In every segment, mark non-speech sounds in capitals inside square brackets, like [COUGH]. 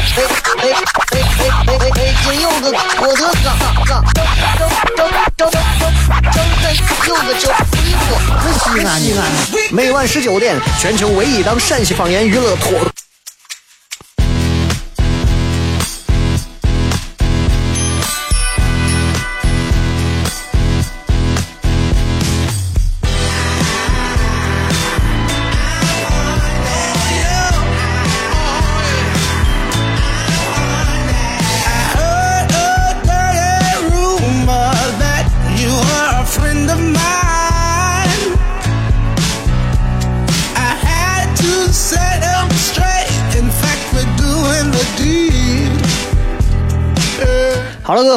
哎哎哎哎哎哎！金柚子，我的嘎嘎嘎，张张张张张张张在柚子酒衣服，西安西安。每晚十九点，全球唯一档陕西方言娱乐脱。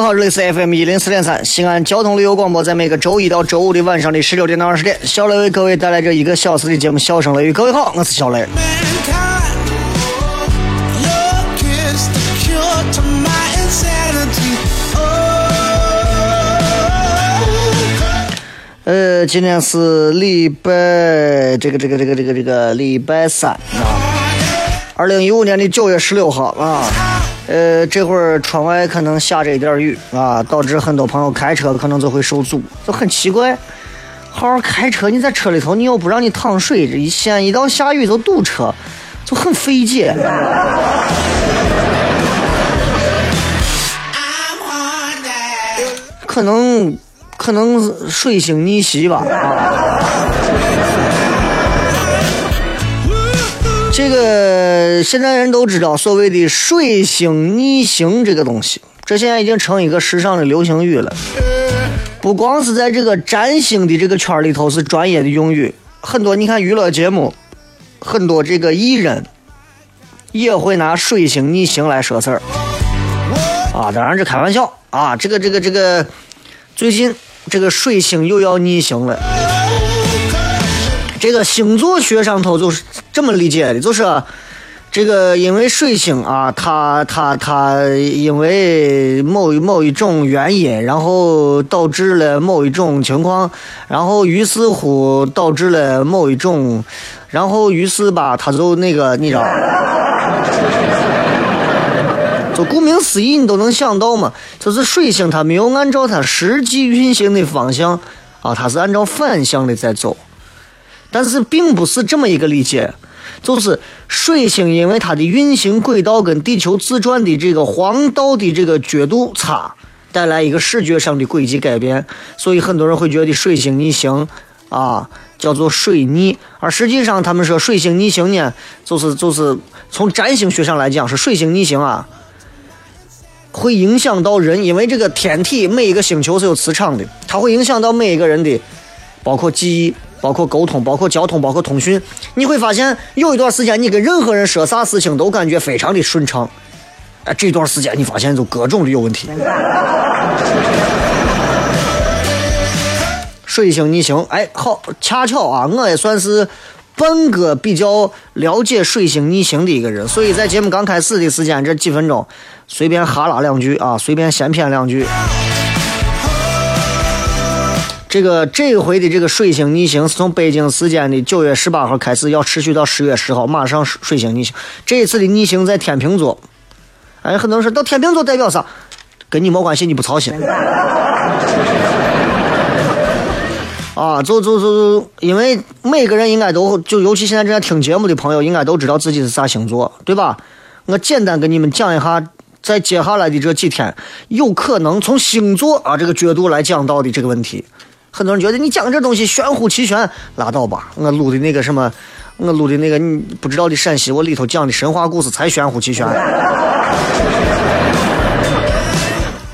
好，这里是 FM 一零四点三西安交通旅游广播，在每个周一到周五的晚上的十六点到二十点，小雷为各位带来这一个小时的节目《笑声雷雨》。各位好，我是小雷。呃，今天是礼拜这个这个这个这个这个礼拜三啊，二零一五年的九月十六号啊。呃，这会儿窗外可能下着一点雨啊，导致很多朋友开车可能就会受阻，就很奇怪。好好开车，你在车里头，你又不让你趟水，这一现一到下雨就堵车，就很费解。可能可能水星逆袭吧啊。这个现在人都知道所谓的水星逆行这个东西，这现在已经成一个时尚的流行语了。不光是在这个占星的这个圈里头是专业的用语，很多你看娱乐节目，很多这个艺人也会拿水星逆行来说事儿。啊，当然是开玩笑啊，这个这个这个，最近这个水星又要逆行了。这个星座学上头就是这么理解的，就是这个因为水星啊，它它它因为某某一种原因，然后导致了某一种情况，然后于是乎导致了某一种，然后于是吧，它就那个你知道，就顾名思义，你都能想到嘛，就是水星它没有按照它实际运行的方向啊，它是按照反向的在走。但是并不是这么一个理解，就是水星因为它的运行轨道跟地球自转的这个黄道的这个角度差，带来一个视觉上的轨迹改变，所以很多人会觉得水星逆行啊叫做水逆，而实际上他们说水星逆行呢，就是就是从占星学上来讲是水星逆行啊，会影响到人，因为这个天体每一个星球是有磁场的，它会影响到每一个人的，包括记忆。包括沟通，包括交通，包括通讯，你会发现有一段时间，你跟任何人说啥事情都感觉非常的顺畅。哎，这段时间你发现就各种的有问题。水星逆行，哎，好，恰巧啊，我也算是半个比较了解水星逆行的一个人，所以在节目刚开始的时间这几分钟，随便哈拉两句啊，随便闲谝两句。这个这回的这个水星逆行是从北京时间的九月十八号开始，要持续到十月十号，马上水星逆行。这一次的逆行在天平座，哎，很多人说到天平座代表啥？跟你没关系，你不操心。[LAUGHS] 啊，就就就因为每个人应该都就，尤其现在正在听节目的朋友，应该都知道自己是啥星座，对吧？我简单跟你们讲一下，在接下来的这几天，有可能从星座啊这个角度来讲到的这个问题。很多人觉得你讲这东西玄乎其玄，拉倒吧！我录的那个什么，我录的那个你不知道的陕西，我里头讲的神话故事才玄乎其玄。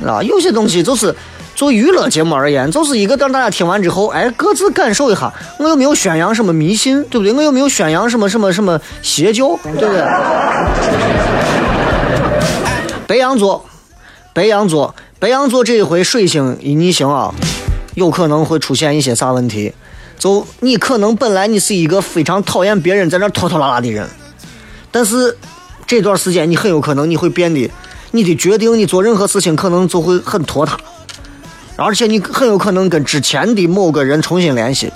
啊，有些东西就是做娱乐节目而言，就是一个让大家听完之后，哎，各自感受一下。我又没有宣扬什么迷信，对不对？我又没有宣扬什么什么什么邪教，对不对？白羊座，白羊座，白羊座这一回水星一逆行啊。有可能会出现一些啥问题？就你可能本来你是一个非常讨厌别人在那拖拖拉拉的人，但是这段时间你很有可能你会变得，你的决定你做任何事情可能就会很拖沓，而且你很有可能跟之前的某个人重新联系，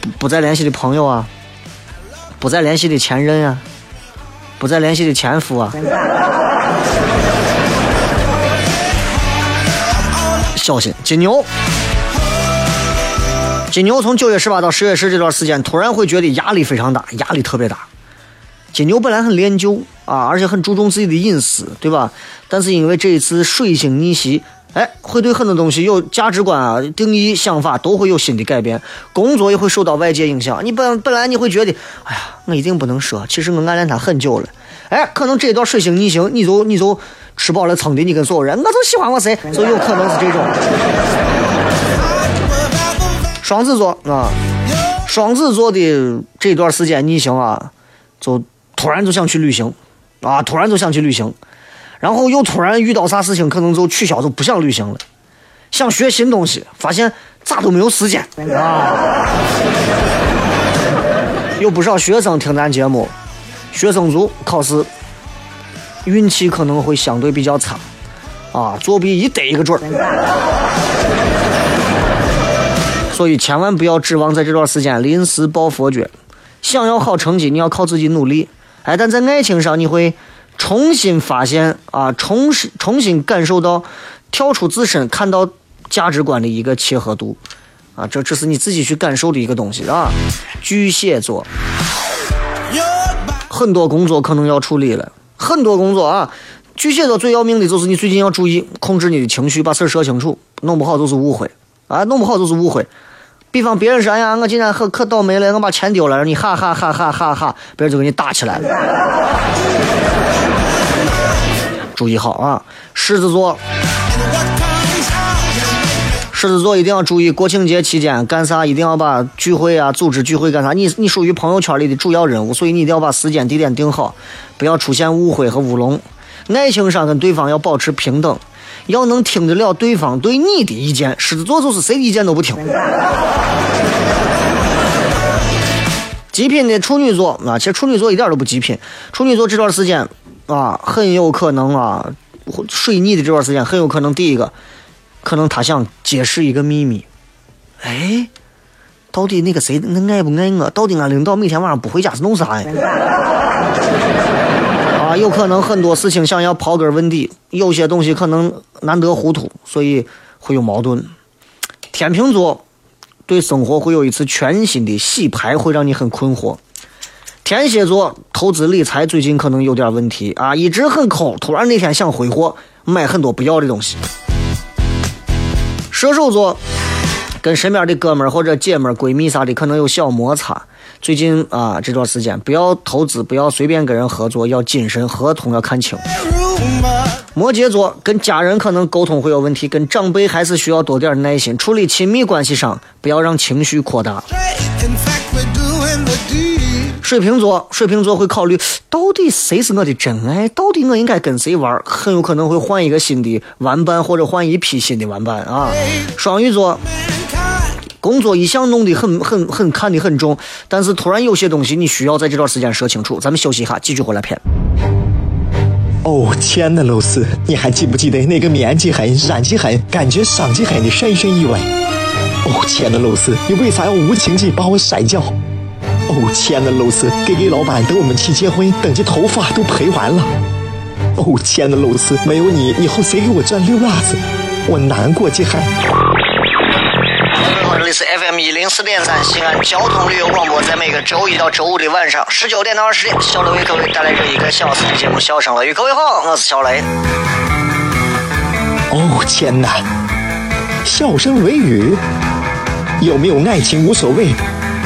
不不再联系的朋友啊，不再联系的前任啊，不再联系的前夫啊。小心，金牛。金牛从九月十八到十月十这段时间，突然会觉得压力非常大，压力特别大。金牛本来很恋旧啊，而且很注重自己的隐私，对吧？但是因为这一次水星逆袭，哎，会对很多东西有价值观啊、定义、想法都会有新的改变，工作也会受到外界影响。你本本来你会觉得，哎呀，我一定不能说，其实我暗恋他很久了。哎，可能这段水星逆行，你就你就。吃饱了撑的，你跟所有人，我就喜欢我谁，就有可能是这种。双子座啊，双子座的这段时间逆行啊，就突然就想去旅行，啊，突然就想去旅行，然后又突然遇到啥事情，可能就取消，就不想旅行了，想学新东西，发现咋都没有时间啊。有不少学生听咱节目，学生族考试。运气可能会相对比较差，啊，作弊一逮一个准儿，[LAUGHS] 所以千万不要指望在这段时间临时抱佛脚。想要好成绩，你要靠自己努力。哎，但在爱情上，你会重新发现啊，重新重新感受到跳出自身，看到价值观的一个契合度，啊，这只是你自己去感受的一个东西啊。巨蟹座，很多工作可能要处理了。很多工作啊，巨蟹座最要命的就是你最近要注意控制你的情绪，把事儿说清楚，弄不好就是误会啊，弄不好就是误会。比方别人说，哎呀，我今天可可倒霉了，我把钱丢了，你哈哈哈哈哈哈，别人就给你打起来了。[LAUGHS] 注意好啊，狮子座，狮子座一定要注意，国庆节期间干啥一定要把聚会啊，组织聚会干啥，你你属于朋友圈里的主要人物，所以你一定要把时间地点定好。不要出现误会和乌龙，爱情上跟对方要保持平等，要能听得了对方对你的意见。狮子座就是谁的意见都不听。极品的处女座啊，其实处女座一点都不极品。处女座这段时间啊，很有可能啊，水逆的这段时间很有可能第一个，可能他想揭示一个秘密。哎，到底那个谁，那爱不爱我？到底俺领导每天晚上不回家是弄啥呀？[LAUGHS] 啊，有可能很多事情想要刨根问底，有些东西可能难得糊涂，所以会有矛盾。天秤座对生活会有一次全新的洗牌，会让你很困惑。天蝎座投资理财最近可能有点问题啊，一直很抠，突然那天想挥霍，买很多不要的东西。射手座跟身边的哥们儿或者姐们儿、闺蜜啥的可能有小摩擦。最近啊，这段时间不要投资，不要随便跟人合作，要谨慎，合同要看清。摩羯座跟家人可能沟通会有问题，跟长辈还是需要多点耐心，处理亲密关系上不要让情绪扩大。水瓶座，水瓶座会考虑到底谁是我的真爱，到底我应该跟谁玩，很有可能会换一个新的玩伴，或者换一批新的玩伴啊。双鱼座。工作一向弄得很很很看得很重，但是突然有些东西你需要在这段时间说清楚。咱们休息一下，继续回来片。哦，亲爱的露丝，你还记不记得那个面积狠、染技狠、感觉伤气狠的深深意外？哦，亲爱的露丝，你为啥要无情地把我甩掉？哦，亲爱的露丝给给老板等我们去结婚，等这头发都赔完了。哦，亲爱的露丝，没有你，以后谁给我赚溜辣子？我难过极狠。这里是 FM 一零四点三西安交通旅游广播，在每个周一到周五的晚上十九点到二十点，小雷为各位带来这一个小时的节目《笑声乐语》。各位好，我是小雷。哦天哪！笑声雷雨，有没有爱情无所谓，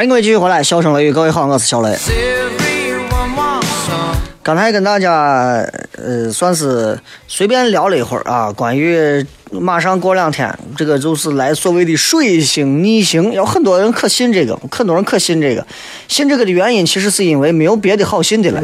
欢迎各位继续回来，笑声雷雨，各位好，我是小雷。刚才跟大家呃，算是随便聊了一会儿啊，关于马上过两天这个就是来所谓的水星逆行，有很多人可信这个，很多人可信这个，信这个的原因其实是因为没有别的好信的了，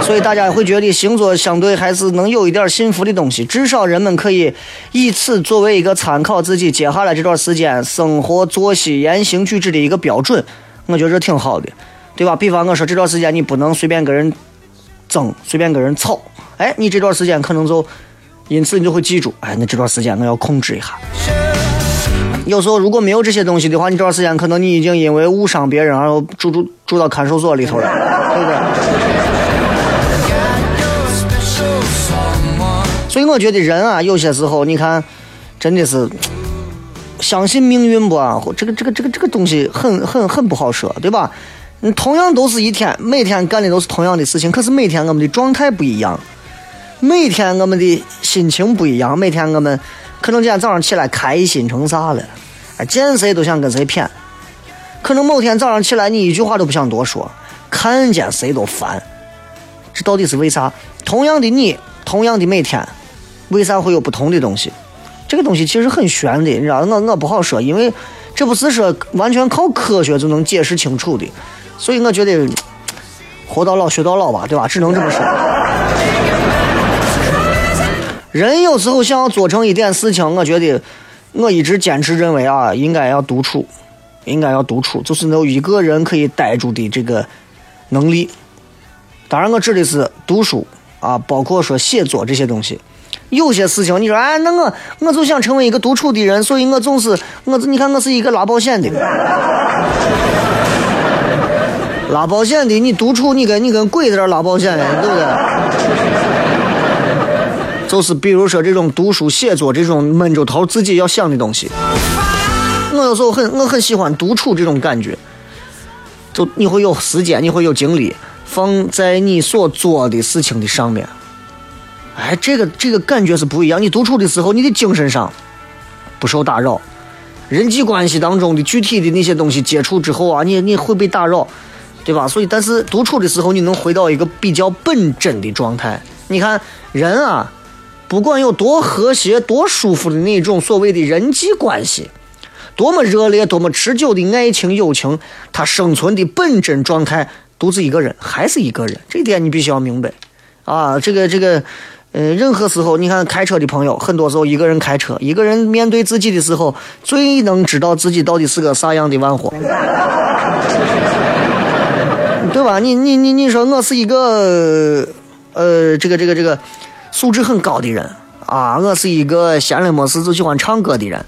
所以大家会觉得星座相对还是能有一点信服的东西，至少人们可以以此作为一个参考自己接下来这段时间生活作息言行举止的一个标准，我觉得挺好的。对吧？比方我说这段时间你不能随便跟人争，随便跟人吵。哎，你这段时间可能就因此你就会记住，哎，那这段时间我要控制一下。有时候如果没有这些东西的话，你这段时间可能你已经因为误伤别人而住住住到看守所里头了，对不对？所以我觉得人啊，有些时候你看，真的是相信命运不啊？这个这个这个这个东西很很很不好说，对吧？你同样都是一天，每天干的都是同样的事情，可是每天我们的状态不一样，每天我们的心情不一样，每天我们可能今天早上起来开心成啥了，见谁都想跟谁谝，可能某天早上起来你一句话都不想多说，看见谁都烦，这到底是为啥？同样的你，同样的每天，为啥会有不同的东西？这个东西其实很玄的，你知道，我我不好说，因为这不是说完全靠科学就能解释清楚的。所以我觉得，活到老学到老吧，对吧？只能这么说。人有时候想要做成一点事情，我觉得，我一直坚持认为啊，应该要独处，应该要独处，就是有一个人可以待住的这个能力。当然，我指的是读书啊，包括说写作这些东西。有些事情，你说哎，那我我就想成为一个独处的人，所以我总是我，你看我是一个拉保险的。[LAUGHS] 拉保险的，你独处，你跟你跟鬼在这拉保险呢，对不对？就是比如说这种读书写作这种闷着头自己要想的东西，我有时候很我很喜欢独处这种感觉，就你会有时间，你会有精力放在你所做的事情的上面。哎，这个这个感觉是不一样。你独处的时候，你的精神上不受打扰，人际关系当中的具体的那些东西接触之后啊，你你会被打扰。对吧？所以，但是独处的时候，你能回到一个比较本真的状态。你看，人啊，不管有多和谐、多舒服的那种所谓的人际关系，多么热烈、多么持久的爱情、友情，它生存的本真状态，独自一个人还是一个人。这点你必须要明白啊！这个、这个，呃，任何时候，你看开车的朋友，很多时候一个人开车，一个人面对自己的时候，最能知道自己到底是个啥样的玩货。[LAUGHS] 对吧？你你你你说我是一个，呃，这个这个这个素质很高的人啊，我是一个闲了没事就喜欢唱歌的人，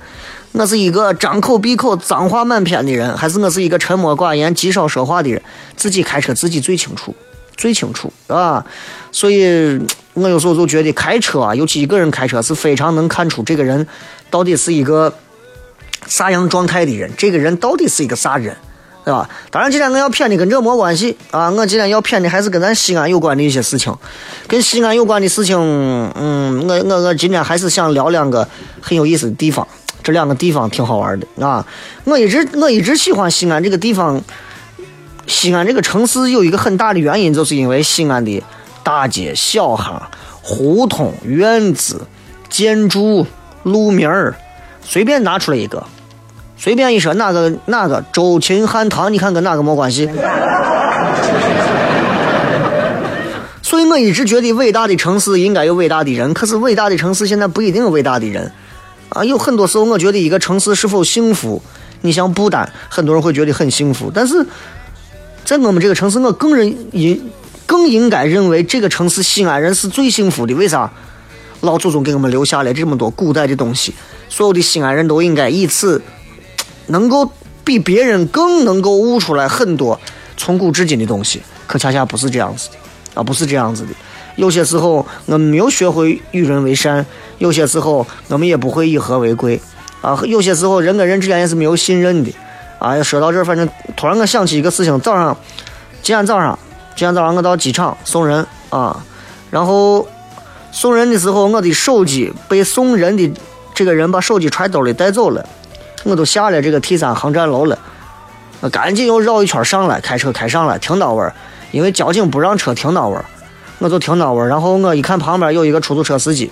我是一个张口闭口脏话满篇的人，还是我是一个沉默寡言、极少说话的人？自己开车自己最清楚，最清楚啊！所以我有时候就觉得开车啊，尤其一个人开车是非常能看出这个人到底是一个啥样状态的人，这个人到底是一个啥人。对吧？当然，今天我要骗的跟这没关系啊！我今天要骗的还是跟咱西安有关的一些事情，跟西安有关的事情。嗯，我我我今天还是想聊两个很有意思的地方，这两个地方挺好玩的啊！我一直我一直喜欢西安这个地方，西安这个城市有一个很大的原因，就是因为西安的大街小巷、胡同、院子、建筑、路名儿，随便拿出来一个。随便一说，哪个哪个周秦汉唐，你看跟哪个没关系？[LAUGHS] 所以我一直觉得伟大的城市应该有伟大的人，可是伟大的城市现在不一定有伟大的人啊。有很多时候，我觉得一个城市是否幸福，你像不丹，很多人会觉得很幸福，但是在我们这个城市，我更认应更应该认为这个城市西安人是最幸福的。为啥？老祖宗给我们留下来这么多古代的东西，所有的西安人都应该以此。能够比别人更能够悟出来很多从古至今的东西，可恰恰不是这样子的啊，不是这样子的。有些时候我们没有学会与人为善，有些时候我们也不会以和为贵啊。有些时候人跟人之间也是没有信任的哎呀。说到这儿，反正突然我想起一个事情：早上，今天早上，今天早上我到机场送人啊，然后送人的时候，我的手机被送人的这个人把手机揣兜里带走了。我都下了这个 T 三航站楼了，我赶紧又绕一圈上来，开车开上来停到位，因为交警不让车停到位，我就停到位。然后我一看旁边有一个出租车司机，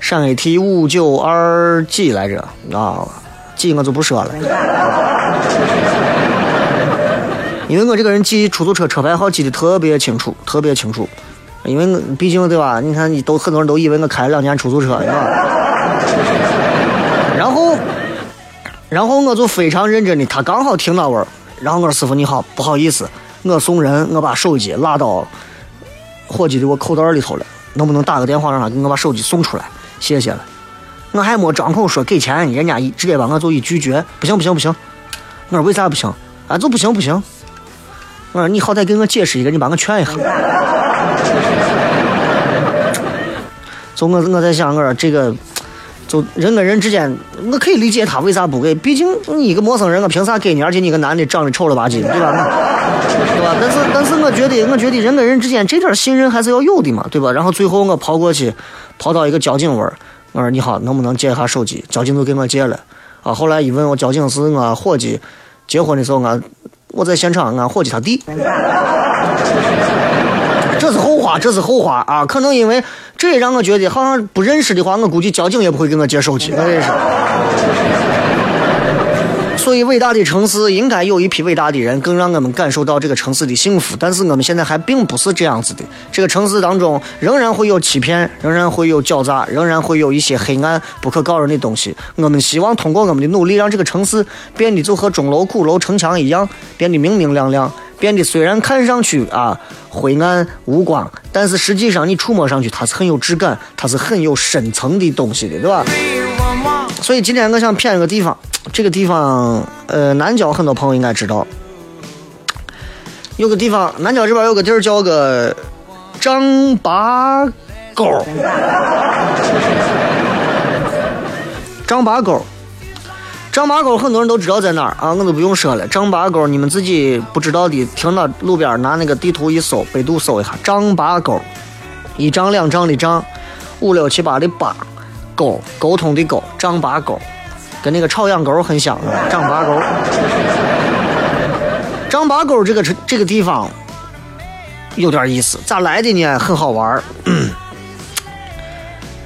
陕 AT 五九二几来着啊，记我就不说了，因为我这个人记出租车车牌号记得特别清楚，特别清楚。因为我毕竟对吧？你看，你都很多人都以为我开了两年出租车，是吧？然后，然后我就非常认真的，他刚好停到位儿，然后我说：“师傅你好，不好意思，我送人，我把手机落到伙计的我口袋里头了，能不能打个电话让他给我把手机送出来？谢谢了。”我还没张口说给钱，人家一直接把我就一拒绝，不行不行不行。我说为啥不行？啊，就不行不行。我说你好歹给我解释一个，你把我劝一下。就我我在想，我说这个，就人跟人之间，我可以理解他为啥不给，毕竟你一个陌生人，我凭啥给你？而且你个男的长得丑了吧唧的，对吧？对吧？但是但是我觉得，我觉得人跟人之间这点信任还是要有的嘛，对吧？然后最后我跑过去，跑到一个交警位我说你好，能不能借一下手机？交警都给我借了。啊，后来一问我，交警是俺伙计结婚的时候，俺我在现场，俺伙计他弟。[LAUGHS] 这是后话，这是后话啊！可能因为这也让我觉得，好像不认识的话，我估计交警也不会给我借手机。我跟你说，所以伟大的城市应该有一批伟大的人，更让我们感受到这个城市的幸福。但是我们现在还并不是这样子的。这个城市当中仍然会有欺骗，仍然会有狡诈，仍然会有一些黑暗不可告人的东西。我们希望通过我们的努力，让这个城市变得就和钟楼、鼓楼、城墙一样，变得明明亮亮。变得虽然看上去啊灰暗无光，但是实际上你触摸上去它是很有质感，它是很有深层的东西的，对吧？所以今天我想骗一个地方，这个地方呃南郊很多朋友应该知道，有个地方南郊这边有个地儿叫个张八沟，张八沟。张八沟很多人都知道在哪儿啊，我都不用说了。张八沟你们自己不知道的，停到路边拿那个地图一搜，百度搜一下。张八沟，一丈两丈的丈，五六七八的八，沟沟通的沟，张八沟，跟那个朝阳沟很像。张八沟，张八沟这个这个地方有点意思，咋来的呢？很好玩。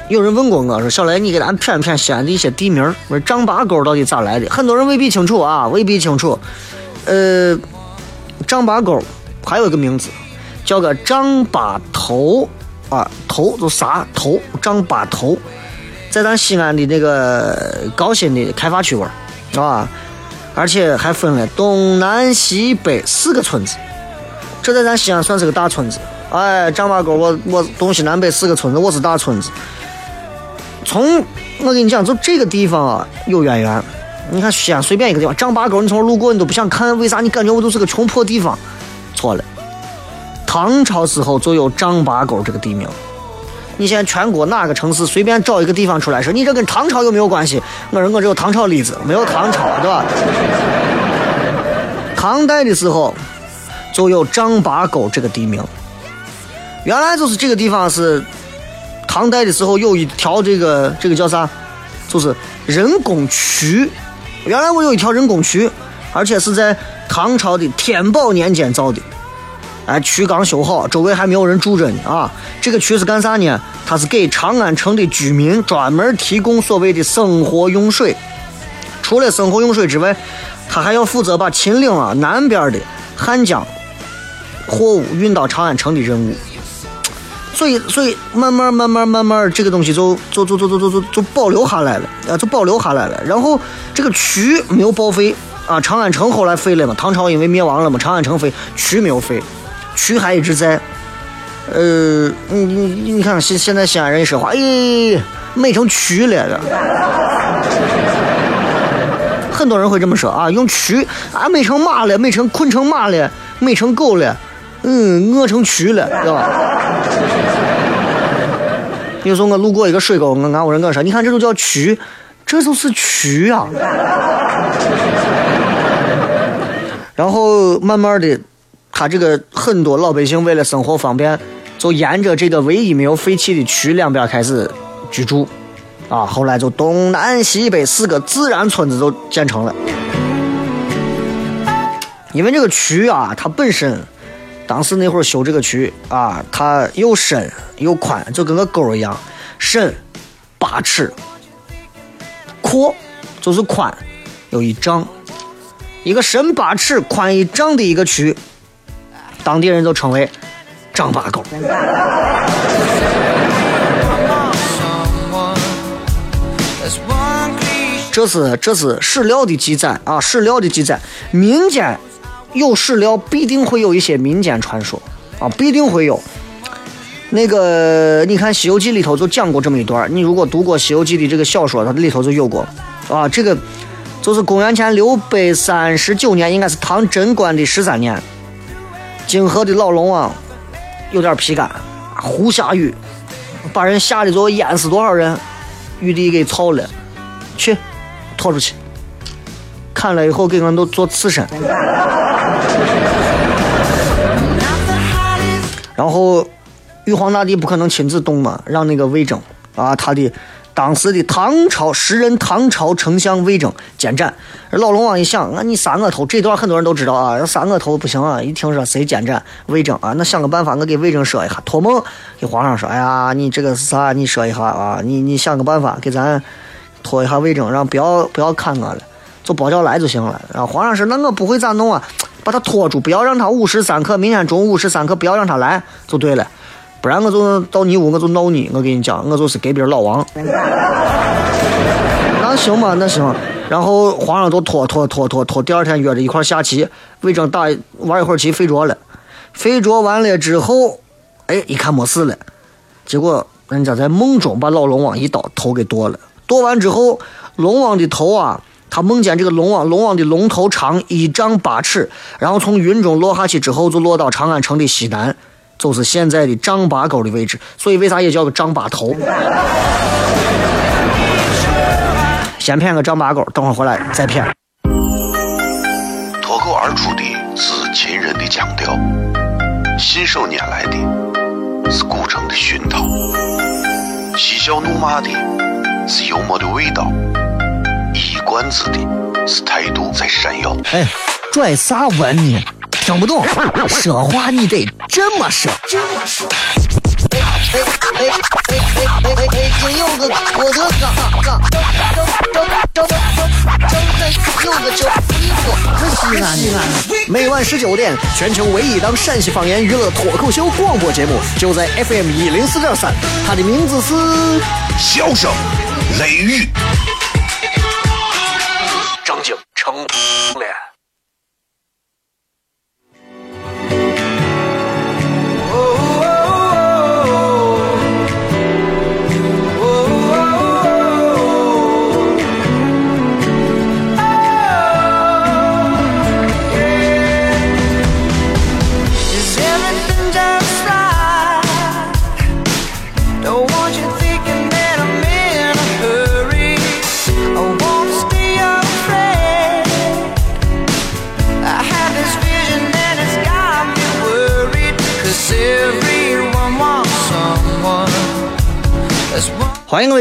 有人问过我说：“小雷，你给咱谝谝西安的一些地名。我说张八沟到底咋来的？很多人未必清楚啊，未必清楚。呃，张八沟还有一个名字，叫个张八头啊，头就啥头？张八头，在咱西安的那个高新的开发区玩，是吧？而且还分了东南西北四个村子，这在咱西安算是个大村子。哎，张八沟，我我东西南北四个村子，我是大村子。”从我跟你讲，就这个地方啊有渊源。你看西安随便一个地方，张八沟，你从这路过你都不想看，为啥？你感觉我都是个穷破地方？错了，唐朝时候就有张八沟这个地名。你现在全国哪个城市随便找一个地方出来说，你这跟唐朝有没有关系？我说我只有唐朝例子，没有唐朝，对吧？唐代的时候就有张八沟这个地名，原来就是这个地方是。唐代的时候有一条这个这个叫啥，就是人工渠。原来我有一条人工渠，而且是在唐朝的天宝年间造的。哎，渠刚修好，周围还没有人住着呢啊。这个渠是干啥呢？它是给长安城的居民专门提供所谓的生活用水。除了生活用水之外，他还要负责把秦岭啊南边的汉江货物运到长安城的任务。所以，所以慢慢、慢慢、慢慢，这个东西就就、就、就、就、就、就、就保留下来了，啊，就保留下来了。然后这个渠没有报废啊，长安城后来废了嘛，唐朝因为灭亡了嘛，长安城废，渠没有废，渠还一直在。呃，你你你看现现在西安人一说话，哎，美成渠了，[LAUGHS] 很多人会这么说啊，用渠啊，美成马了，美成困成马了，美成狗了。嗯，饿成蛆了，对吧？有时候我路过一个水沟，我俺屋人跟我说：“你看，这都叫蛆，这就是蛆啊。”然后慢慢的，他这个很多老百姓为了生活方便，就沿着这个唯一没有废弃的渠两边开始居住，啊，后来就东南西北四个自然村子就建成了。因为这个渠啊，它本身当时那会儿修这个渠啊，它又深又宽，就跟个沟一样，深八尺，阔就是宽有一丈，一个深八尺、宽一丈的一个渠，当地人就称为张八狗。这是这是史料的记载啊，史料的记载，民间有史料必定会有一些民间传说啊，必定会有。那个你看《西游记》里头就讲过这么一段，你如果读过《西游记》的这个小说，它里头就有过啊。这个就是公元前六百三十九年，应该是唐贞观的十三年，泾河的老龙王有点皮干，胡下雨，把人吓得就淹死多少人，玉帝给操了，去。拖出去，看了以后给俺都做刺身。然后玉皇大帝不可能亲自动嘛，让那个魏征啊，他的当时的唐朝时任唐朝丞相魏征监斩。老龙王一想，那你杀我头，这段很多人都知道啊，要杀我头不行啊！一听说谁监斩魏征啊，那想个办法，我给魏征说一下，托梦给皇上说，哎呀，你这个是啥？你说一下啊，你你想个办法给咱。拖一下魏征，让不要不要看我了，就包教来就行了。然后皇上说：“那我不会咋弄啊？把他拖住，不要让他午时三刻，明天中午午时三刻不要让他来就对了。不然我就到你屋我就闹你。我跟你讲，我就是隔壁老王。[LAUGHS] 那行吧，那行。然后皇上都拖拖拖拖拖，第二天约着一块下棋。魏征打玩一会儿棋，睡着了。睡着完了之后，哎，一看没事了。结果人家在梦中把老龙王一刀头给剁了。剁完之后，龙王的头啊，他梦见这个龙王，龙王的龙头长一丈八尺，然后从云中落下去之后，就落到长安城的西南，就是现在的丈八沟的位置。所以为啥也叫个丈八头？先骗个丈八沟，等会儿回来再骗。脱口而出的是秦人的腔调，信手拈来的是古城的熏陶，嬉笑怒骂的。是幽默的味道，一冠子的是态度在闪耀。哎，拽啥文呢？听不懂，说话你得这么说。这么说。哎哎哎哎哎哎哎！今有个我的嘎嘎，张张张张张张有个叫一个西安西安。每晚十九点，全球唯一档陕西方言娱乐脱口秀广播节目，就在 FM 一零四点三。它的名字是笑声。雷雨，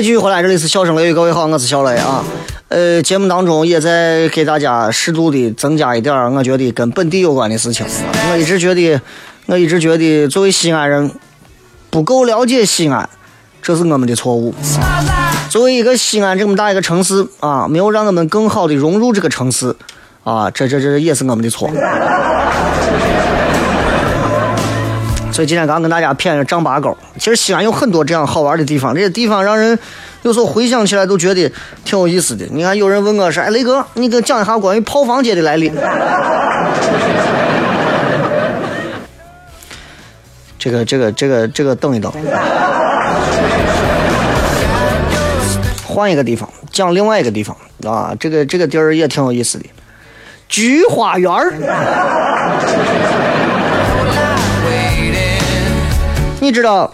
位继续回来，这里是笑声雷雨，各位好，我是小雷啊。呃，节目当中也在给大家适度的增加一点我觉得跟本地有关的事情。我一直觉得，我一直觉得作为西安人，不够了解西安，这是我们的错误。作为一个西安这么大一个城市啊，没有让我们更好的融入这个城市啊，这这这也是我们的错。所以今天刚跟大家谝丈八沟，其实西安有很多这样好玩的地方，这些地方让人有时候回想起来都觉得挺有意思的。你看，有人问我说：“哎，雷哥，你给讲一下关于炮房街的来历。[LAUGHS] ”这个、这个、这个、这个，等一等，换一个地方讲另外一个地方。啊，这个这个地儿也挺有意思的，菊花园儿。你知道，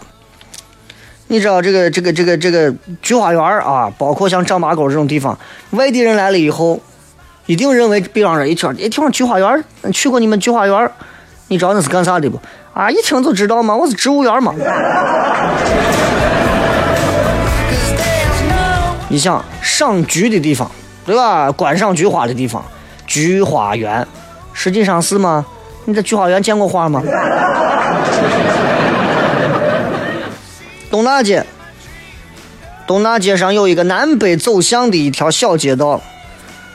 你知道这个这个这个这个菊花园啊，包括像张八沟这种地方，外地人来了以后，一定认为，比方说一听，一听菊花园，去过你们菊花园，你知道那是干啥的不？啊，一听就知道嘛，我是植物园嘛。你想赏菊的地方，对吧？观赏菊花的地方，菊花园，实际上是吗？你在菊花园见过花吗？东大街，东大街上有一个南北走向的一条小街道，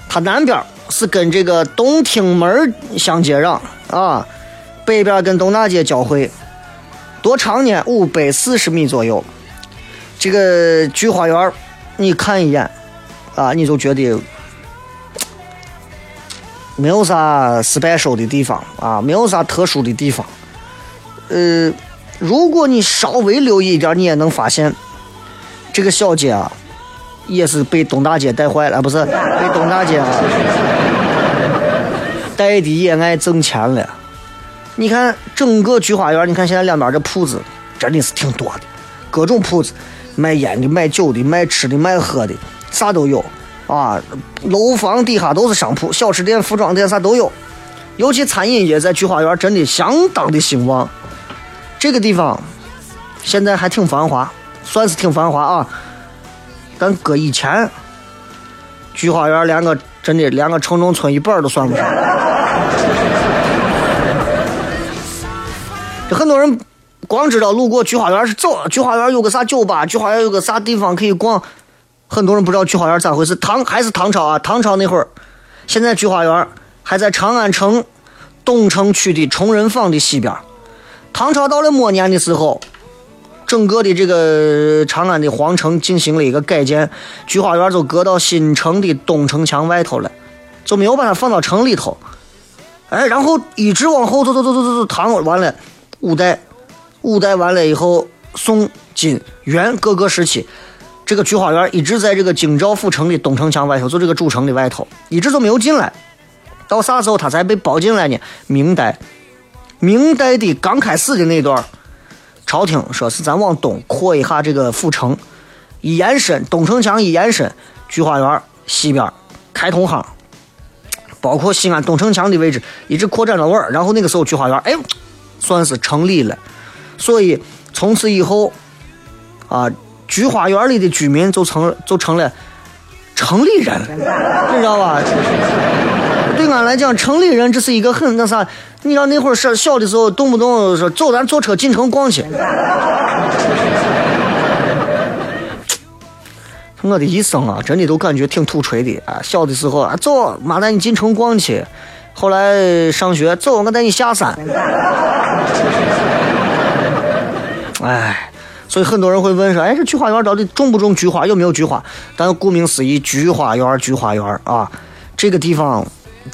它南边是跟这个东厅门相接壤啊，北边跟东大街交汇，多长呢？五百四十米左右。这个菊花园，你看一眼啊，你就觉得。[TSK] 没有啥 special 的地方啊，没有啥特殊的地方。呃，如果你稍微留意一点，你也能发现，这个小街啊，也是被东大街带坏了，不是被东大街啊 [LAUGHS] 带的也爱挣钱了。你看整个菊花园，你看现在两边这铺子真的是挺多的，各种铺子，卖烟的、卖酒的、卖吃的、卖喝的，啥都有。啊，楼房底下都是商铺，小吃店、服装店啥都有。尤其餐饮业在菊花园真的相当的兴旺。这个地方现在还挺繁华，算是挺繁华啊。但搁以前，菊花园连个真的连个城中村一半都算不上。这很多人光知道路过菊花园是走，菊花园有个啥酒吧，菊花园有个啥地方可以逛。很多人不知道菊花园咋回事，唐还是唐朝啊？唐朝那会儿，现在菊花园还在长安城东城区的崇仁坊的西边。唐朝到了末年的时候，整个的这个长安的皇城进行了一个改建，菊花园就搁到新城的东城墙外头了，就没有把它放到城里头。哎，然后一直往后走走走走走走，唐完了，五代，五代完了以后，宋、金、元各个时期。这个菊花园一直在这个京兆府城的东城墙外头，就这个主城的外头，一直都没有进来。到啥时候它才被包进来呢？明代，明代的刚开始的那段，朝廷说是咱往东扩一下这个府城，一延伸东城墙一延伸，菊花园西边开通行，包括西安东城墙的位置一直扩展到玩然后那个时候菊花园哎，算是成立了。所以从此以后，啊。菊花园里的居民就成就成了城里人，你知道吧？对俺来讲，城里人这是一个很那啥。你像那会儿小小的时候，动不动说走，咱坐车进城逛去。我的一生啊，真的都感觉挺土锤的啊！小的时候啊，走，妈带你进城逛去。后来上学，走，我带你下山。哎。所以很多人会问说：“哎，这菊花园到底种不种菊花？有没有菊花？”但顾名思义，菊花园，菊花园啊，这个地方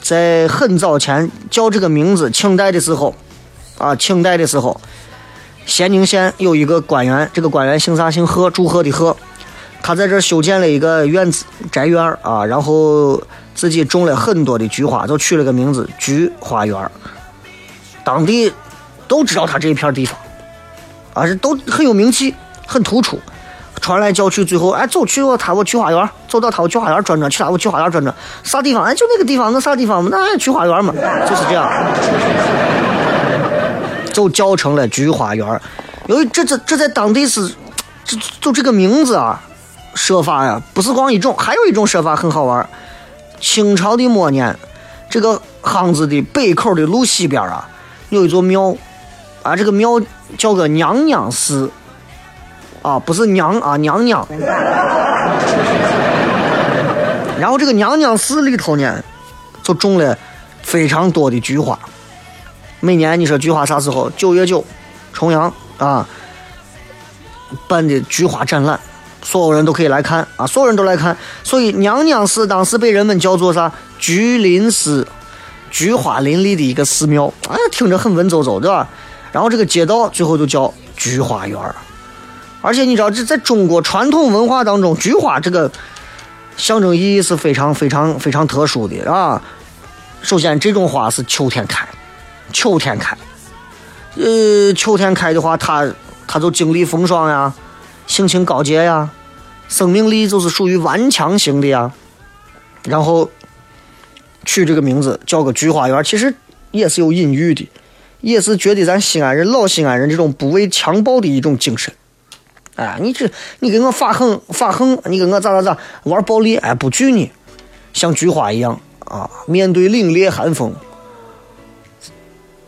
在很早前叫这个名字，清代的时候啊，清代的时候，咸宁县有一个官员，这个官员姓啥？姓贺，祝贺的贺。他在这修建了一个院子，宅院啊，然后自己种了很多的菊花，就取了个名字——菊花园。当地都知道他这一片地方。啊，这都很有名气，很突出，传来叫去，最后哎，走去我他我菊花园，走到他我菊花园转转，去他我菊花园转转，啥地方？哎，就那个地方，那啥地方嘛？那菊花园嘛，就是这样，就叫成了菊花园。由于这这这在当地是，这就这个名字啊，说法呀，不是光一种，还有一种说法很好玩。清朝的末年，这个巷子的北口的路西边啊，有一座庙。啊，这个庙叫个娘娘寺，啊，不是娘啊，娘娘。然后这个娘娘寺里头呢，就种了非常多的菊花。每年你说菊花啥时候？九月九，重阳啊，办的菊花展览，所有人都可以来看啊，所有人都来看。所以娘娘寺当时被人们叫做啥？菊林寺，菊花林立的一个寺庙。哎，听着很文绉绉，对吧？然后这个街道最后就叫菊花园而且你知道这在中国传统文化当中，菊花这个象征意义是非常非常非常特殊的啊。首先，这种花是秋天开，秋天开，呃，秋天开的话，它它就经历风霜呀，性情高洁呀，生命力就是属于顽强型的呀。然后取这个名字叫个菊花园，其实也是有隐喻的。也是觉得咱西安人老西安人这种不畏强暴的一种精神，哎，你这你给我发横发横，你给我咋咋咋玩暴力，哎，不惧你，像菊花一样啊，面对凛冽寒风，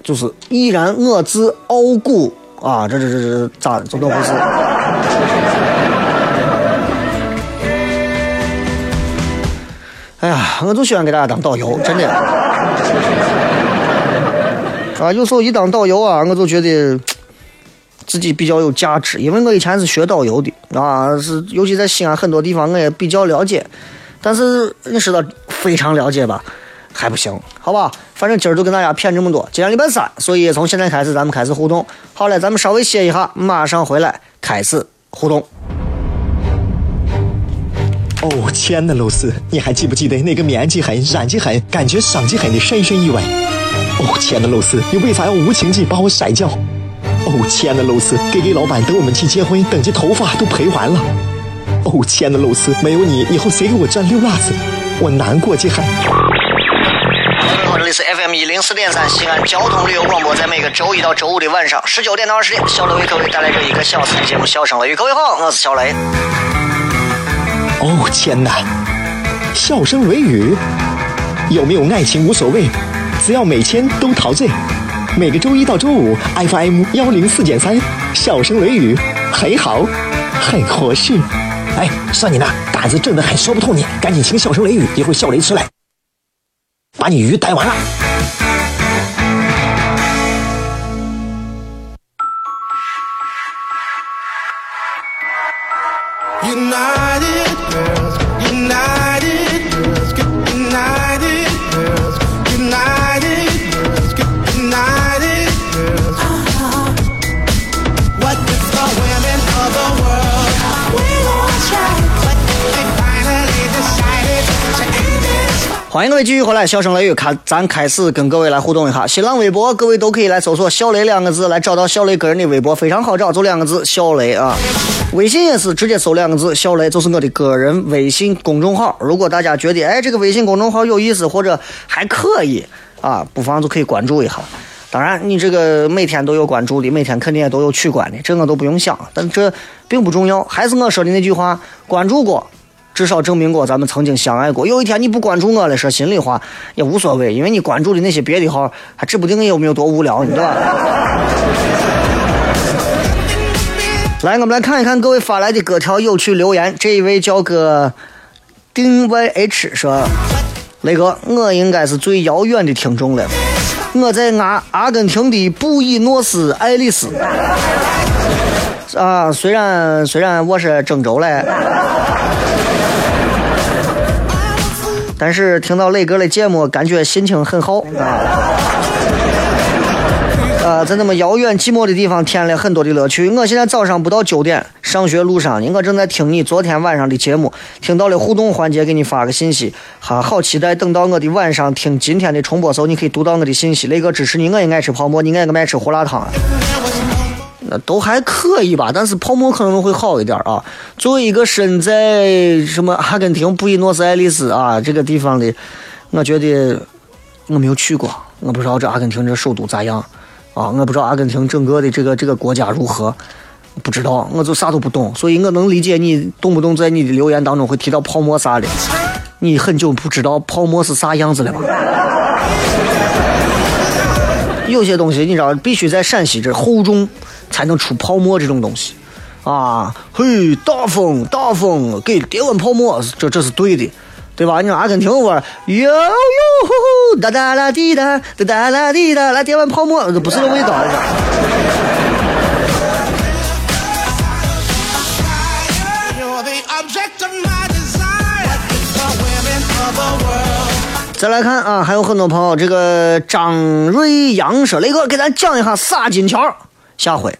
就是依然我自傲骨啊，这这这这咋这都不是。哎呀，我就喜欢给大家当导游，真的。啊，有时候一当导游啊，我就觉得自己比较有价值，因为我以前是学导游的啊，是尤其在西安很多地方我也比较了解，但是你知道非常了解吧，还不行，好吧？反正今儿就跟大家谝这么多，今天礼拜三，所以从现在开始咱们开始互动。好嘞，咱们稍微歇一下，马上回来开始互动。哦，亲爱的露丝，你还记不记得那个面积狠、染技狠、感觉伤及狠的深深意外？哦，亲爱的露丝，你为啥要无情地把我甩掉？哦，亲爱的露丝，K K 老板等我们去结婚，等这头发都赔完了。哦，亲爱的露丝，没有你，以后谁给我赚溜辣子？我难过极狠。各位好，这里是 FM 一零四点三西安交通旅游广播，在每个周一到周五的晚上十九点到二十点，小雷为各位带来这一个小时的节目《笑声雷雨》。各位好，我是小雷。哦，天哪！笑声雷雨，有没有爱情无所谓，只要每天都陶醉。每个周一到周五，FM 幺零四点三，笑声雷雨，很好，很合适。哎，算你那胆子正的很，说不透你，赶紧请笑声雷雨，一会儿笑雷出来，把你鱼逮完了。欢迎各位继续回来，笑声雷雨，开咱开始跟各位来互动一下。新浪微博各位都可以来搜索“小雷”两个字，来找到小雷个人的微博，非常好找，就两个字“小雷”啊。微信也是直接搜两个字“小雷”，就是我的个人微信公众号。如果大家觉得哎这个微信公众号有意思或者还可以啊，不妨就可以关注一下。当然，你这个每天都有关注的，每天肯定也都有取关的，这我都不用想。但这并不重要，还是我说的那句话：关注过，至少证明过咱们曾经相爱过。有一天你不关注我了，说心里话也无所谓，因为你关注的那些别的号，还指不定有没有多无聊，你知道吧？来，我们来看一看各位发来的各条有趣留言。这一位叫个丁 YH 说：“雷哥，我应该是最遥远的听众了。我在阿阿根廷的布宜诺斯艾利斯啊，虽然虽然我是郑州嘞，但是听到磊哥的节目，感觉心情很好啊。呃，在那么遥远寂寞的地方，添了很多的乐趣。我现在早上不到九点，上学路上呢，我正在听你昨天晚上的节目，听到了互动环节，给你发个信息，哈，好期待等到我的晚上听今天的重播时候，你可以读到我的信息。雷哥支持你，我也爱吃泡馍，你爱不爱吃胡辣汤？都还可以吧，但是泡沫可能会好一点啊。作为一个身在什么阿根廷布宜诺斯艾利斯啊这个地方的，我觉得我没有去过，我不知道这阿根廷这首都咋样啊，我不知道阿根廷整个的这个这个国家如何，不知道，我就啥都不懂，所以我能理解你动不动在你的留言当中会提到泡沫啥的，你很久不知道泡沫是啥样子了吧？[LAUGHS] 有些东西你知道，必须在陕西这厚重才能出泡沫这种东西，啊，嘿，大风大风给跌完泡沫，这这是对的，对吧？你说阿根廷玩，哟哟呼呼，哒哒啦滴哒，哒哒啦滴哒，来跌完泡沫，这不是这味道。再来看啊，还有很多朋友，这个张瑞阳说：“雷哥，给咱讲一下撒金条。”下回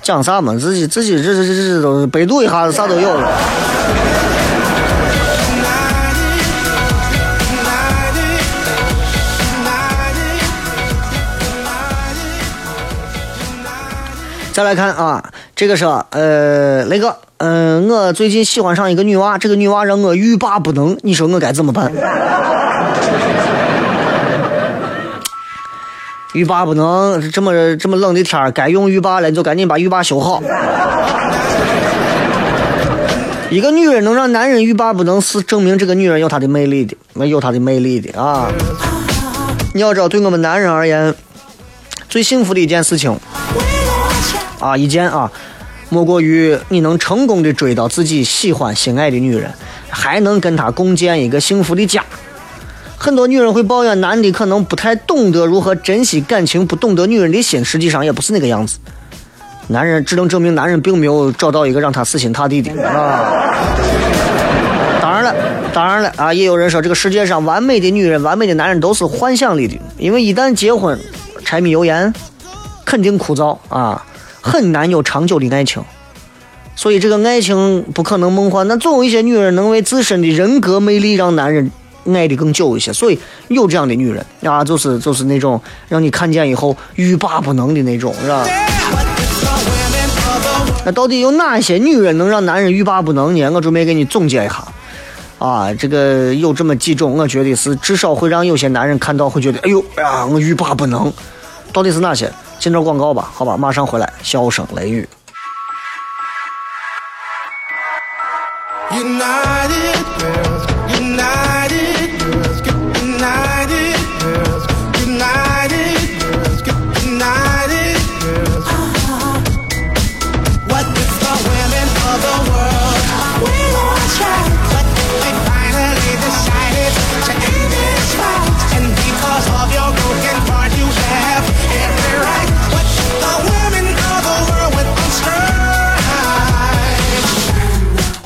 讲啥嘛？自己自己这这这这都百度一下，啥都有了。再来看啊，这个是呃，雷哥，嗯、我最近喜欢上一个女娃，这个女娃让我欲罢不能，你说我该怎么办？浴霸不能这么这么冷的天儿，该用浴霸了，你就赶紧把浴霸修好。一个女人能让男人欲罢不能，是证明这个女人有她的魅力的，有她的魅力的啊！你要知道，对我们男人而言，最幸福的一件事情啊，一件啊，莫过于你能成功的追到自己喜欢、心爱的女人，还能跟她共建一个幸福的家。很多女人会抱怨男的可能不太懂得如何珍惜感情，不懂得女人的心，实际上也不是那个样子。男人只能证明男人并没有找到一个让他死心塌地的啊。当然了，当然了啊，也有人说这个世界上完美的女人、完美的男人都是幻想里的，因为一旦结婚，柴米油盐肯定枯燥啊，很难有长久的爱情。所以这个爱情不可能梦幻，那总有一些女人能为自身的人格魅力让男人爱的更久一些。所以有这样的女人啊，就是就是那种让你看见以后欲罢不能的那种，是吧？那到底有哪些女人能让男人欲罢不能呢？我准备给你总结一下。啊，这个有这么几种，我觉得是至少会让有些男人看到会觉得，哎呦，哎呀，我欲罢不能。到底是哪些？进段广告吧，好吧，马上回来，笑声雷雨。United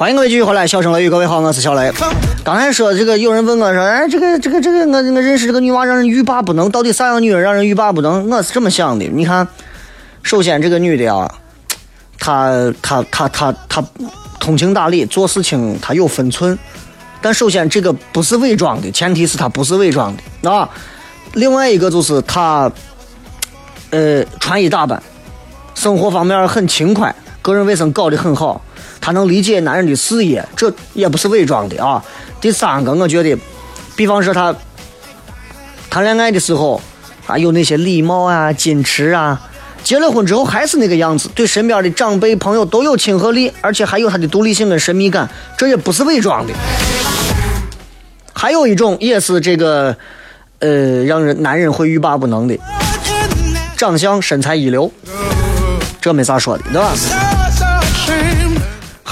欢迎各位继续回来，笑声雷雨，各位好，我是小雷。刚才说这个，有人问我说，哎，这个这个这个，我我认识这个女娃让人欲罢不能，到底啥样女人让人欲罢不能？我是这么想的，你看，首先这个女的啊，她她她她她通情达理，做事情她有分寸。但首先这个不是伪装的，前提是她不是伪装的啊。另外一个就是她，呃，穿衣打扮，生活方面很勤快，个人卫生搞得很好。她能理解男人的事业，这也不是伪装的啊。第三个，我觉得，比方说她谈恋爱的时候啊，有那些礼貌啊、矜持啊，结了婚之后还是那个样子，对身边的长辈朋友都有亲和力，而且还有她的独立性跟神秘感，这也不是伪装的。还有一种也是这个，呃，让人男人会欲罢不能的，长相身材一流，这没啥说的，对吧？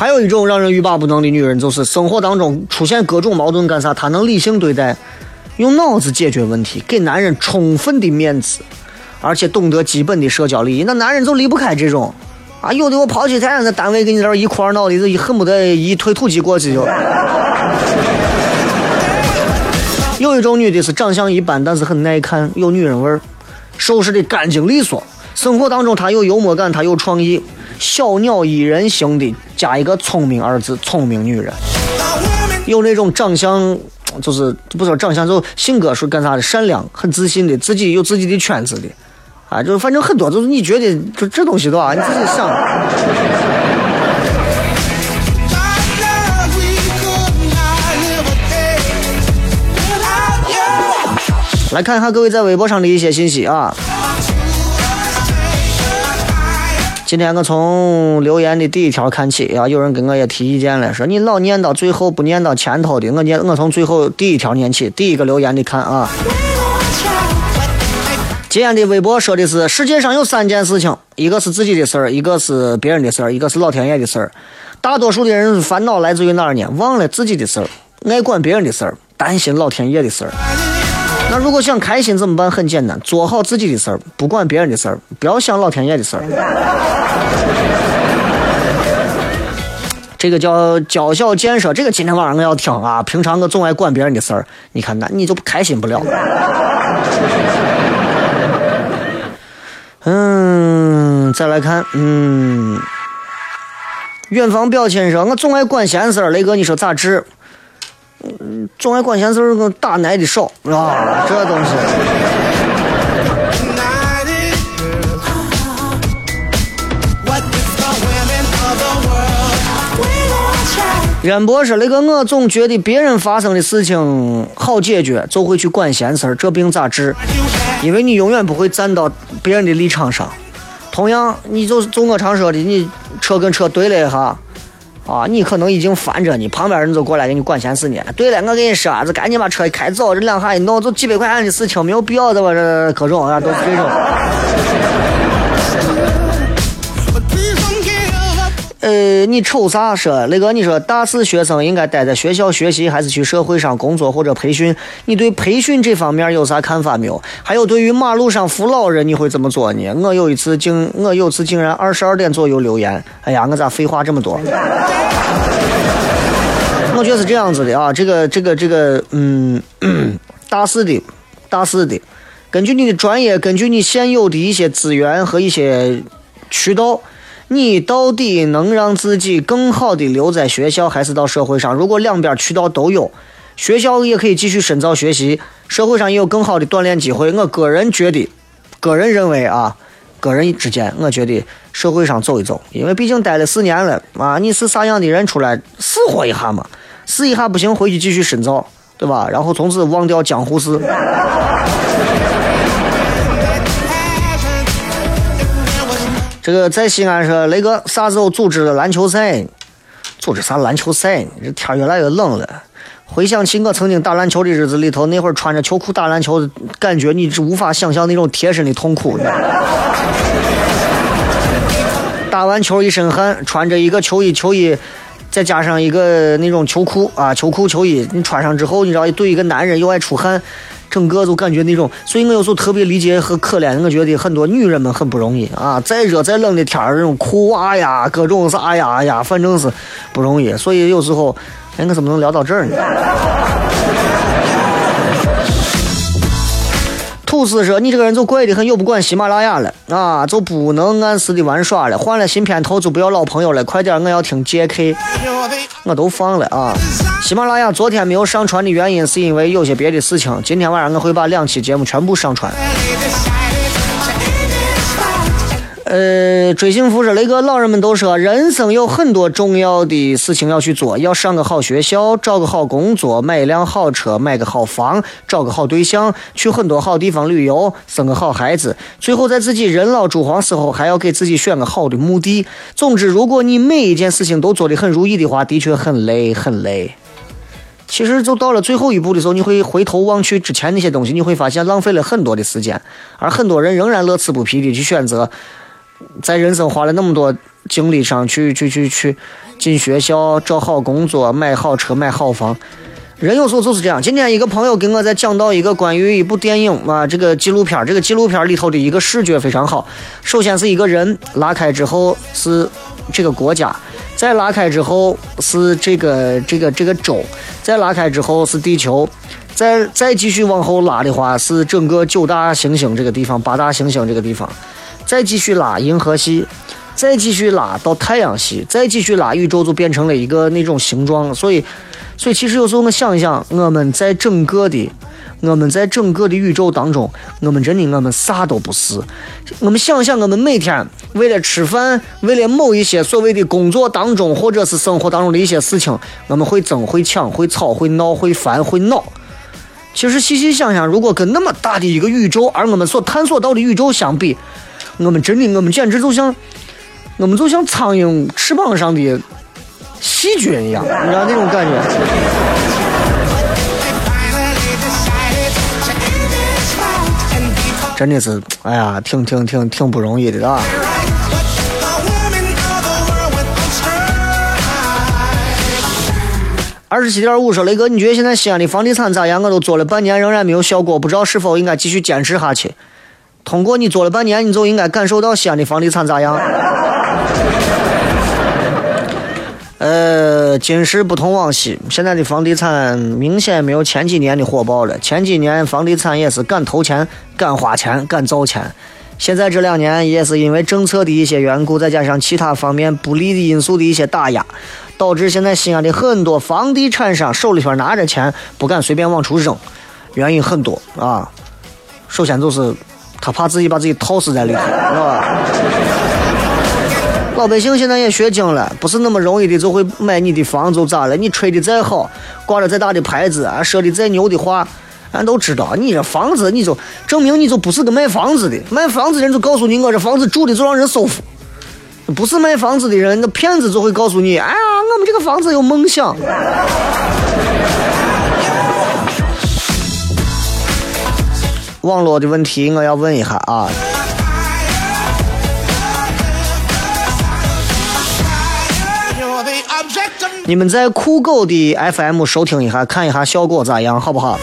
还有一种让人欲罢不能的女人，就是生活当中出现各种矛盾干啥，她能理性对待，用脑子解决问题，给男人充分的面子，而且懂得基本的社交礼仪。那男人就离不开这种啊，有的我跑起太阳在单位给你这儿一哭二闹的，就恨不得一推土机过去就。有一种女的是长相一般，但是很耐看，有女人味儿，收拾的干净利索。生活当中她有幽默感，她有创意，小鸟依人型的，加一个聪明二字，聪明女人。有那种长相，就是不说长相，就性格是干啥的，善良，很自信的，自己有自己的圈子的，啊，就反正很多，就是你觉得就这东西的话，你自己想。来看一下各位在微博上的一些信息啊。今天我从留言的第一条看起啊，有人跟我也提意见了，说你老念到最后不念到前头的，我念我从最后第一条念起，第一个留言的看啊。今天的微博说的是世界上有三件事情，一个是自己的事儿，一个是别人的事儿，一个是老天爷的事儿。大多数的人烦恼来自于哪儿呢？忘了自己的事儿，爱管别人的事儿，担心老天爷的事儿。那如果想开心怎么办？很简单，做好自己的事儿，不管别人的事儿，不要想老天爷的事儿。这个叫娇小建设，这个今天晚上我要听啊。平常我总爱管别人的事儿，你看那你就开心不了。嗯，再来看，嗯，远方表亲说，我总爱管闲事儿，雷哥你说咋治？嗯，总爱管闲事儿，我打奶的少啊，这东西。United girls. What is the women of the world? We lost track, 渊博说：“那个我总觉得别人发生的事情好解决，就会去管闲事儿，这病咋治？因为你永远不会站到别人的立场上。同样，你就就我常说的，你车跟车对了一下，啊，你可能已经烦着你，旁边人就过来给你管闲事呢。对了，我跟你说，这赶紧把车一开走，这两下一弄，就几百块钱的事情，没有必要的吧？这各种啊，都这种。”呃，你瞅啥说？那个你说大四学生应该待在学校学习，还是去社会上工作或者培训？你对培训这方面有啥看法没有？还有对于马路上扶老人，你会怎么做呢？我有一次竟我有次竟然二十二点左右留言，哎呀，我咋废话这么多？[LAUGHS] 我觉得是这样子的啊，这个这个这个，嗯，大四的，大四的，根据你的专业，根据你现有的一些资源和一些渠道，你到底能让自己更好的留在学校，还是到社会上？如果两边渠道都有，学校也可以继续深造学习，社会上也有更好的锻炼机会。我个人觉得，个人认为啊，个人之间，我觉得社会上走一走，因为毕竟待了四年了啊，你是啥样的人出来试活一下嘛，试一下不行，回去继续深造，对吧？然后从此忘掉江湖事。这个在西安说那个啥时候组织的篮球赛？组织啥篮球赛？这天越来越冷了。回想起我曾经打篮球的日子里头，那会儿穿着球裤打篮球，感觉你是无法想象那种贴身的痛苦。打完球一身汗，穿着一个球衣，球衣再加上一个那种球裤啊，球裤球衣，你穿上之后，你知道，对一个男人又爱出汗，整个就感觉那种，所以我有时候特别理解和可怜，我觉得很多女人们很不容易啊，再热再冷的天儿，那种裤袜呀，各种啥呀呀，反正是不容易，所以有时候，哎，我怎么能聊到这儿呢？就是说：“你这个人就怪得很，又不管喜马拉雅了啊，就不能按时的玩耍了。换了新片头就不要老朋友了，快点，我要听 JK。我都放了啊。喜马拉雅昨天没有上传的原因是因为有些别的事情，今天晚上我会把两期节目全部上传。呃，追幸福说那个老人们都说，人生有很多重要的事情要去做，要上个好学校，找个好工作，买一辆好车，买个好房，找个好对象，去很多好地方旅游，生个好孩子，最后在自己人老珠黄时候，还要给自己选个好的墓地。总之，如果你每一件事情都做得很如意的话，的确很累，很累。其实，就到了最后一步的时候，你会回头望去之前那些东西，你会发现浪费了很多的时间，而很多人仍然乐此不疲的去选择在人生花了那么多精力上去去去去进学校、找好工作、买好车、买好房。人有时候就是这样。今天一个朋友跟我在讲到一个关于一部电影啊，这个纪录片，这个纪录片里头的一个视觉非常好。首先是一个人拉开之后是这个国家，再拉开之后是这个这个这个州，再拉开之后是地球，再再继续往后拉的话是整个九大行星这个地方、八大行星这个地方。再继续拉银河系，再继续拉到太阳系，再继续拉宇宙，就变成了一个那种形状。所以，所以其实有时候我想一想，我们在整个的，我们在整个的宇宙当中，我们真的我们啥都不是。我们想想，我们每天为了吃饭，为了某一些所谓的工作当中或者是生活当中的一些事情，我们会争、会抢、会吵、会闹、会烦、会恼。其实细细想想，如果跟那么大的一个宇宙，而我们所探索到的宇宙相比，我们真的，我们简直就像，我们就像苍蝇翅膀上的细菌一样，你知道那种感觉。真的是，哎呀，挺挺挺挺不容易的啊！二十七点五说雷哥，你觉得现在西安的房地产咋样？我都做了半年，仍然没有效果，不知道是否应该继续坚持下去。通过你做了半年，你就应该感受到西安的房地产咋样。[LAUGHS] 呃，今时不同往昔，现在的房地产明显没有前几年的火爆了。前几年房地产也是敢投钱、敢花钱、敢造钱，现在这两年也是因为政策的一些缘故，再加上其他方面不利的因素的一些打压，导致现在西安的很多房地产商手里边拿着钱不敢随便往出扔，原因很多啊。首先就是他怕自己把自己套死在里头，是吧？老百姓现在也学精了，不是那么容易的就会买你的房子，咋了？你吹的再好，挂着再大的牌子，啊，说的再牛的话，俺都知道。你这房子，你就证明你就不是个卖房子的，卖房子人就告诉你，我这房子住的就让人舒服。不是卖房子的人，那骗子就会告诉你，哎呀，我们这个房子有梦想。网络的问题，我要问一下啊。你们在酷狗的 FM 收听一下，看一下效果咋样，好不好？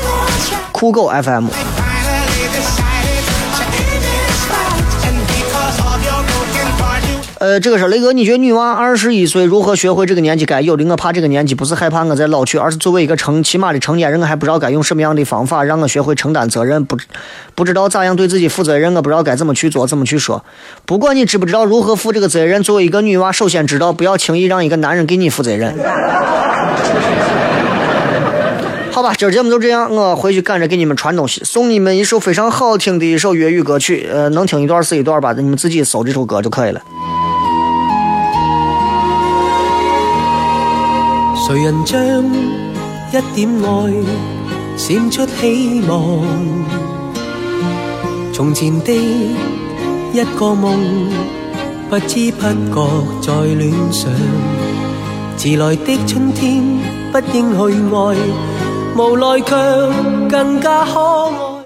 酷狗 FM。呃，这个是雷哥，你觉得女娃二十一岁如何学会这个年纪该有的？我怕这个年纪不是害怕我在老去，而是作为一个成起码的成年人，我还不知道该用什么样的方法让我学会承担责任，不不知道咋样对自己负责任，我不知道该怎么去做，怎么去说。不管你知不知道如何负这个责任，作为一个女娃，首先知道不要轻易让一个男人给你负责任。[LAUGHS] 好吧，今儿节目就这样，我回去赶着给你们传东西，送你们一首非常好听的一首粤语歌曲，呃，能听一段是一段吧，你们自己搜这首歌就可以了。谁人将一点爱闪出希望？从前的一个梦，不知不觉在恋上。迟来的春天，不应去爱，无奈却更加可爱。